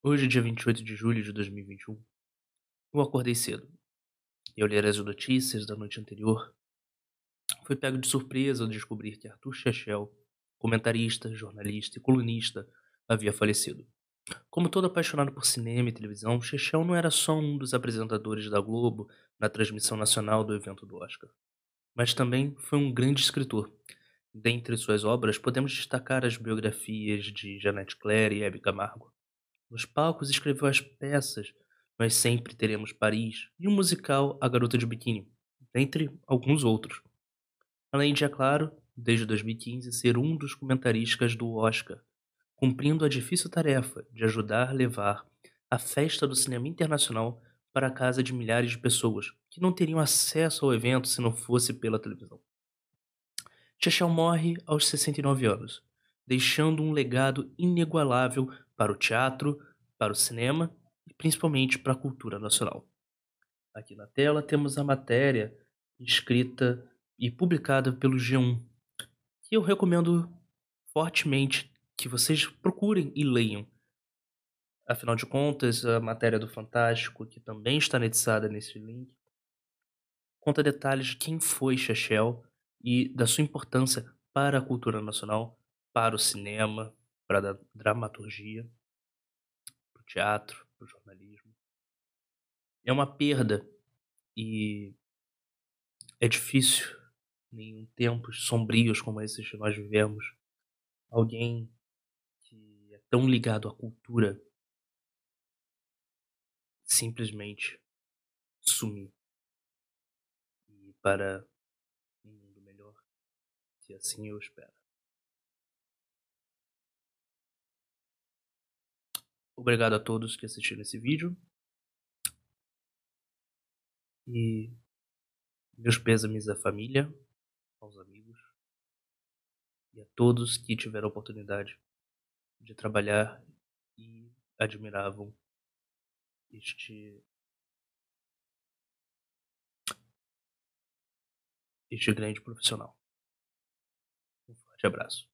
Hoje, dia 28 de julho de 2021, eu acordei cedo. E ao ler as notícias da noite anterior, fui pego de surpresa ao descobrir que Arthur Chechel, comentarista, jornalista e colunista, havia falecido. Como todo apaixonado por cinema e televisão, Chechel não era só um dos apresentadores da Globo na transmissão nacional do evento do Oscar, mas também foi um grande escritor. Dentre suas obras, podemos destacar as biografias de Jeanette Claire e Hebe Camargo. Nos palcos escreveu as peças Nós Sempre Teremos Paris e o musical A Garota de Biquíni, dentre alguns outros. Além de, é claro, desde 2015 ser um dos comentaristas do Oscar, cumprindo a difícil tarefa de ajudar a levar a festa do cinema internacional para a casa de milhares de pessoas que não teriam acesso ao evento se não fosse pela televisão. Chechel morre aos 69 anos, deixando um legado inigualável para o teatro, para o cinema e principalmente para a cultura nacional. Aqui na tela temos a matéria escrita e publicada pelo G1, que eu recomendo fortemente que vocês procurem e leiam. Afinal de contas, a matéria do Fantástico, que também está anexada nesse link, conta detalhes de quem foi Chechel e da sua importância para a cultura nacional para o cinema, para a dramaturgia, para o teatro, para o jornalismo. É uma perda e é difícil, em tempos sombrios como esses que nós vivemos, alguém que é tão ligado à cultura simplesmente sumir. E para um mundo melhor, se assim eu espero. Obrigado a todos que assistiram esse vídeo. E meus pêsames à família, aos amigos e a todos que tiveram a oportunidade de trabalhar e admiravam este este grande profissional. Um forte abraço.